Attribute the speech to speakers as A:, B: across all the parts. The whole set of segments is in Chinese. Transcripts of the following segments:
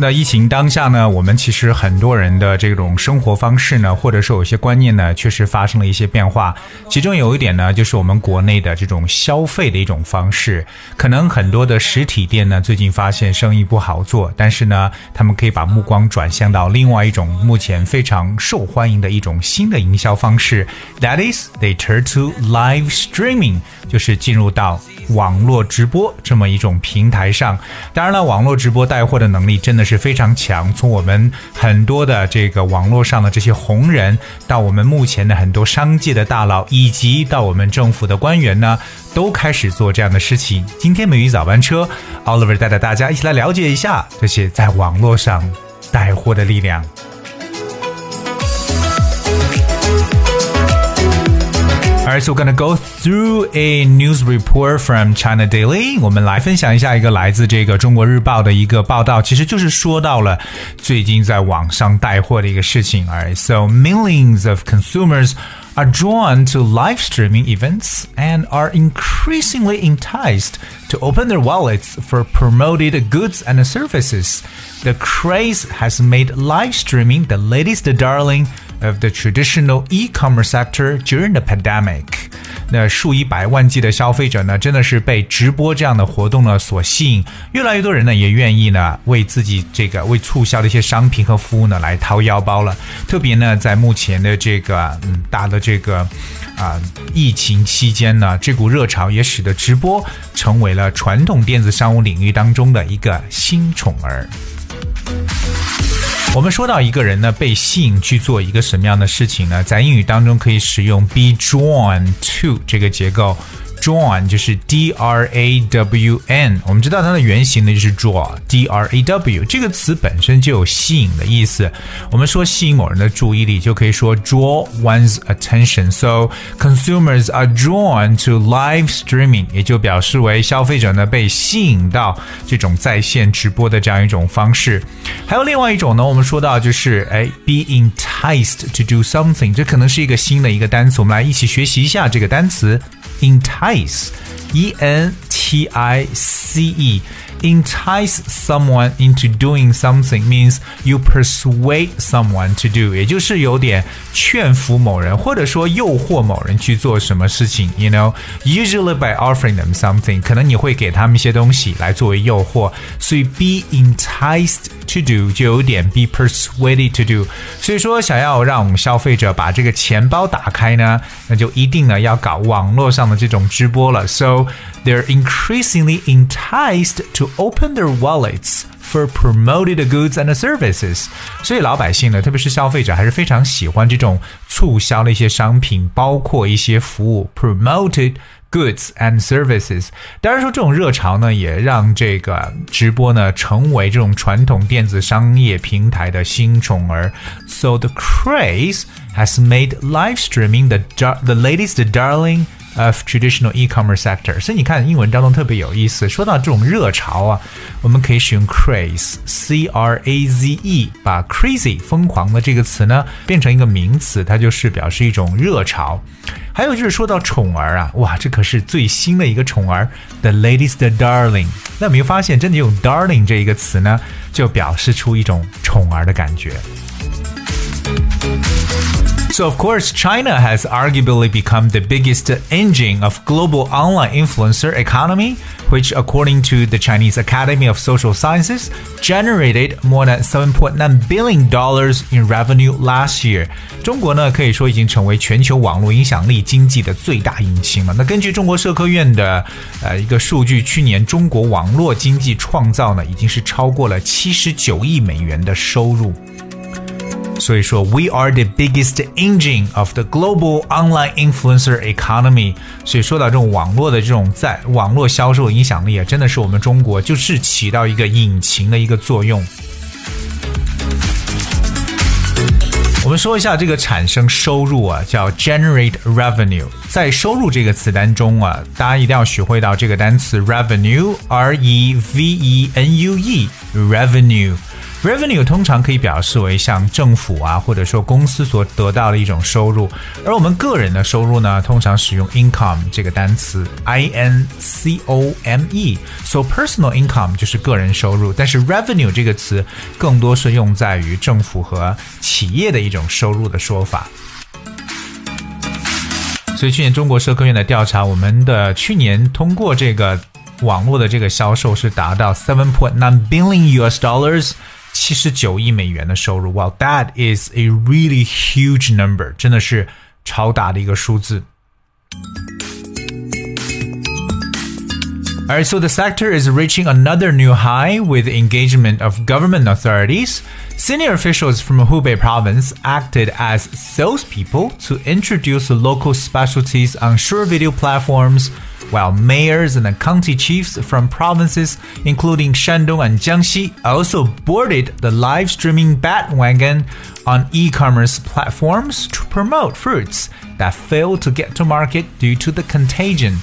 A: 那疫情当下呢，我们其实很多人的这种生活方式呢，或者说有些观念呢，确实发生了一些变化。其中有一点呢，就是我们国内的这种消费的一种方式，可能很多的实体店呢，最近发现生意不好做，但是呢，他们可以把目光转向到另外一种目前非常受欢迎的一种新的营销方式，That is, they turn to live streaming，就是进入到。网络直播这么一种平台上，当然了，网络直播带货的能力真的是非常强。从我们很多的这个网络上的这些红人，到我们目前的很多商界的大佬，以及到我们政府的官员呢，都开始做这样的事情。今天美语早班车，Oliver 带着大家一起来了解一下这些在网络上带货的力量。Alright, so we're gonna go through a news report from China Daily。我们来分享一下一个来自这个中国日报的一个报道，其实就是说到了最近在网上带货的一个事情。Alright, so millions of consumers are drawn to live streaming events and are increasingly enticed to open their wallets for promoted goods and services. The craze has made live streaming the latest darling of the traditional e-commerce sector during the pandemic。 那数以百万计的消费者呢，真的是被直播这样的活动呢所吸引，越来越多人呢也愿意呢为自己这个为促销的一些商品和服务呢来掏腰包了。特别呢在目前的这个嗯大的这个啊疫情期间呢，这股热潮也使得直播成为了传统电子商务领域当中的一个新宠儿。我们说到一个人呢被吸引去做一个什么样的事情呢？在英语当中可以使用 be drawn to 这个结构。Drawn 就是 d r a w n，我们知道它的原型呢就是 draw，d r a w 这个词本身就有吸引的意思。我们说吸引某人的注意力，就可以说 draw one's attention。So consumers are drawn to live streaming，也就表示为消费者呢被吸引到这种在线直播的这样一种方式。还有另外一种呢，我们说到就是哎，be enticed to do something，这可能是一个新的一个单词，我们来一起学习一下这个单词。Entice, E N T I C E Entice someone into doing something means you persuade someone to do，也就是有点劝服某人，或者说诱惑某人去做什么事情。You know, usually by offering them something，可能你会给他们一些东西来作为诱惑。所以 be enticed to do 就有点 be persuaded to do。所以说，想要让消费者把这个钱包打开呢，那就一定呢要搞网络上的这种直播了。So they're increasingly enticed to open their wallets for promoted goods and services。所以老百姓呢，特别是消费者，还是非常喜欢这种促销的一些商品，包括一些服务 promoted。Goods and services，当然说这种热潮呢，也让这个直播呢成为这种传统电子商业平台的新宠儿。So the craze has made live streaming the the latest darling of traditional e-commerce sector。所以你看英文当中特别有意思，说到这种热潮啊，我们可以使用 craze，c r a z e，把 crazy 疯狂的这个词呢变成一个名词，它就是表示一种热潮。还有就是说到宠儿啊，哇，这可是最新的一个宠儿，the latest darling。那有没有发现，真的用 darling 这一个词呢，就表示出一种宠儿的感觉。So, of course, China has arguably become the biggest engine of global online influencer economy, which, according to the Chinese Academy of Social Sciences, generated more than 7.9 billion dollars in revenue last year. 中国呢，可以说已经成为全球网络影响力经济的最大引擎了。那根据中国社科院的呃一个数据，去年中国网络经济创造呢，已经是超过了七十九亿美元的收入。 所以说，we are the biggest engine of the global online influencer economy。所以说到这种网络的这种在网络销售影响力啊，真的是我们中国就是起到一个引擎的一个作用。我们说一下这个产生收入啊，叫 generate revenue。在收入这个词当中啊，大家一定要学会到这个单词 revenue，r e v e n u e，revenue。Revenue 通常可以表示为像政府啊，或者说公司所得到的一种收入，而我们个人的收入呢，通常使用 income 这个单词，i n c o m e。So personal income 就是个人收入，但是 revenue 这个词更多是用在于政府和企业的一种收入的说法。所以去年中国社科院的调查，我们的去年通过这个网络的这个销售是达到 seven point nine billion US dollars。七十九亿美元的收入，Wow, that is a really huge number，真的是超大的一个数字。Alright, so the sector is reaching another new high with engagement of government authorities. Senior officials from Hubei province acted as salespeople to introduce local specialties on short video platforms while mayors and county chiefs from provinces including Shandong and Jiangxi also boarded the live streaming bandwagon on e-commerce platforms to promote fruits that failed to get to market due to the contagion.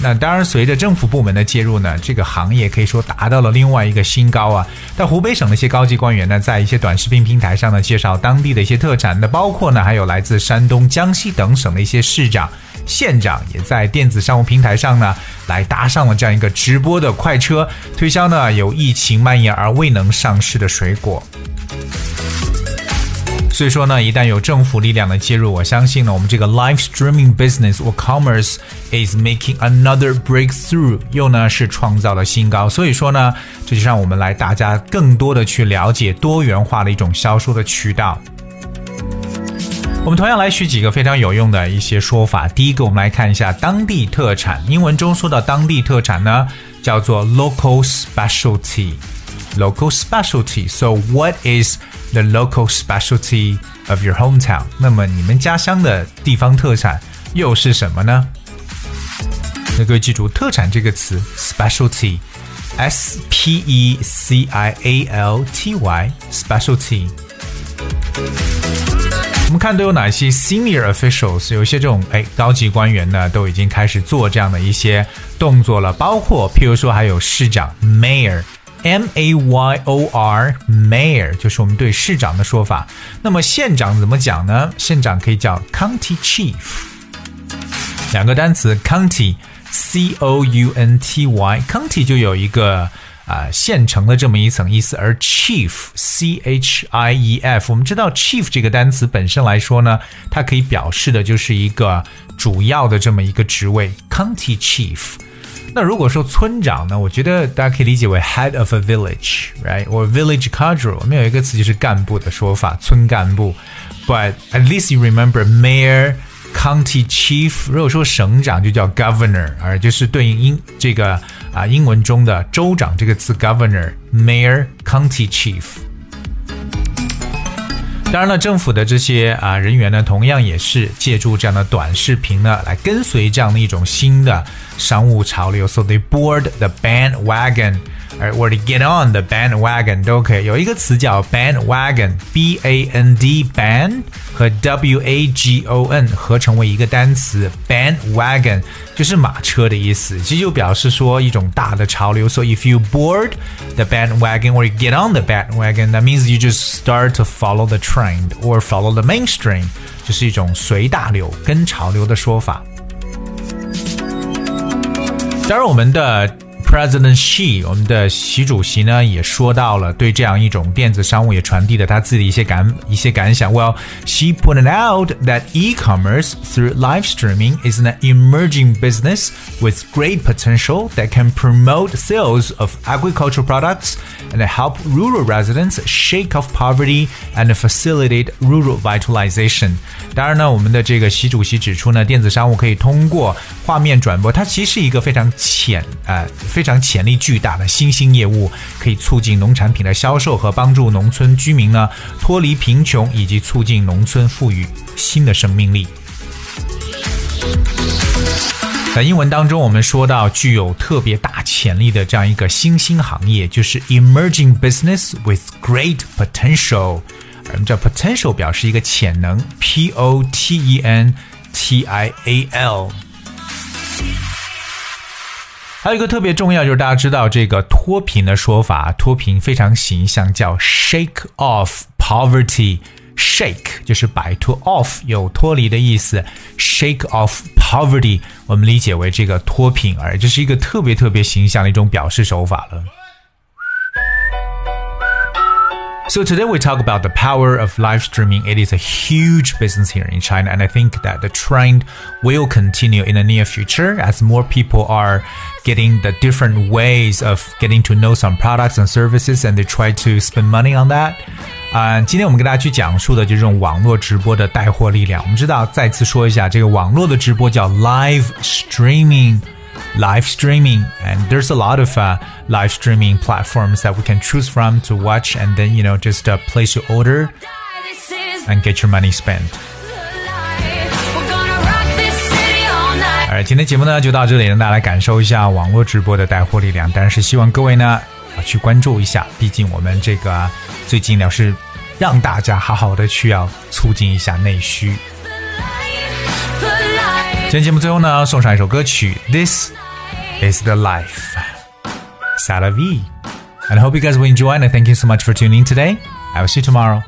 A: 那当然，随着政府部门的介入呢，这个行业可以说达到了另外一个新高啊。但湖北省的一些高级官员呢，在一些短视频平台上呢，介绍当地的一些特产，那包括呢，还有来自山东、江西等省的一些市长、 县长，也在电子商务平台上呢，来搭上了这样一个直播的快车，推销呢有疫情蔓延而未能上市的水果。所以说呢，一旦有政府力量的介入，我相信呢，我们这个 live streaming business or commerce is making another breakthrough，又呢是创造了新高。所以说呢，这就让我们来大家更多的去了解多元化的一种销售的渠道。我们同样来学几个非常有用的一些说法。第一个，我们来看一下当地特产。英文中说到当地特产呢，叫做 local specialty。local specialty. So what is the local specialty of your hometown？那么你们家乡的地方特产又是什么呢？那各位记住“特产”这个词，specialty，s p e c i a l t y，specialty。我们看都有哪些 senior officials，有一些这种哎高级官员呢，都已经开始做这样的一些动作了，包括譬如说还有市长 mayor。M A Y O R mayor 就是我们对市长的说法。那么县长怎么讲呢？县长可以叫 county chief。两个单词 county C O U N T Y county 就有一个啊、呃、县城的这么一层意思，而 chief C H I E F 我们知道 chief 这个单词本身来说呢，它可以表示的就是一个主要的这么一个职位 county chief。那如果说村长呢，我觉得大家可以理解为 head of a village，right？或 village cadre。我们有一个词就是干部的说法，村干部。But at least you remember mayor, county chief。如果说省长就叫 governor，而就是对应英这个啊英文中的州长这个词 governor, mayor, county chief。当然了，政府的这些啊人员呢，同样也是借助这样的短视频呢，来跟随这样的一种新的商务潮流。So they board the bandwagon，而 or they get on the bandwagon 都可以。有一个词叫 bandwagon，b a n d band 和 w a g o n 合成为一个单词 bandwagon，就是马车的意思。其实就表示说一种大的潮流。So if you board the bandwagon or you get on the bandwagon, that means you just start to follow the trend or follow the mainstream，就是一种随大流、跟潮流的说法。当然，我们的 President Xi，我们的习主席呢，也说到了对这样一种电子商务也传递了他自己的一些感一些感想。Well, she pointed out that e-commerce through live streaming is an emerging business with great potential that can promote sales of agricultural products and help rural residents shake off poverty and facilitate rural vitalization. 当然呢，我们的这个习主席指出呢，电子商务可以通过画面转播，它其实是一个非常潜呃非 非非常潜力巨大的新兴业务，可以促进农产品的销售和帮助农村居民呢脱离贫穷，以及促进农村赋予新的生命力。在英文当中，我们说到具有特别大潜力的这样一个新兴行业，就是 emerging business with great potential。我们叫 potential 表示一个潜能，p o t e n t i a l。还有一个特别重要，就是大家知道这个脱贫的说法，脱贫非常形象，叫 shake off poverty。shake 就是摆脱，off 有脱离的意思，shake off poverty 我们理解为这个脱贫而这是一个特别特别形象的一种表示手法了。So today we talk about the power of live streaming. It is a huge business here in China, and I think that the trend will continue in the near future as more people are getting the different ways of getting to know some products and services, and they try to spend money on that. 啊，今天我们给大家去讲述的就是这种网络直播的带货力量。我们知道，再次说一下，这个网络的直播叫 live streaming。 live streaming and there's a lot of uh, live streaming platforms that we can choose from to watch and then you know just uh, place your order and get your money spent 好，今天节目呢就到这里，让大家来感受一下网络直播的带货力量。但是希望各位呢要去关注一下，毕竟我们这个最近呢是让大家好好的去要促进一下内需。 今天节目最后呢，送上一首歌曲《This Is the Life》，C'est la vie。And I hope you guys will enjoy and I thank you so much for tuning in today. I will see you tomorrow.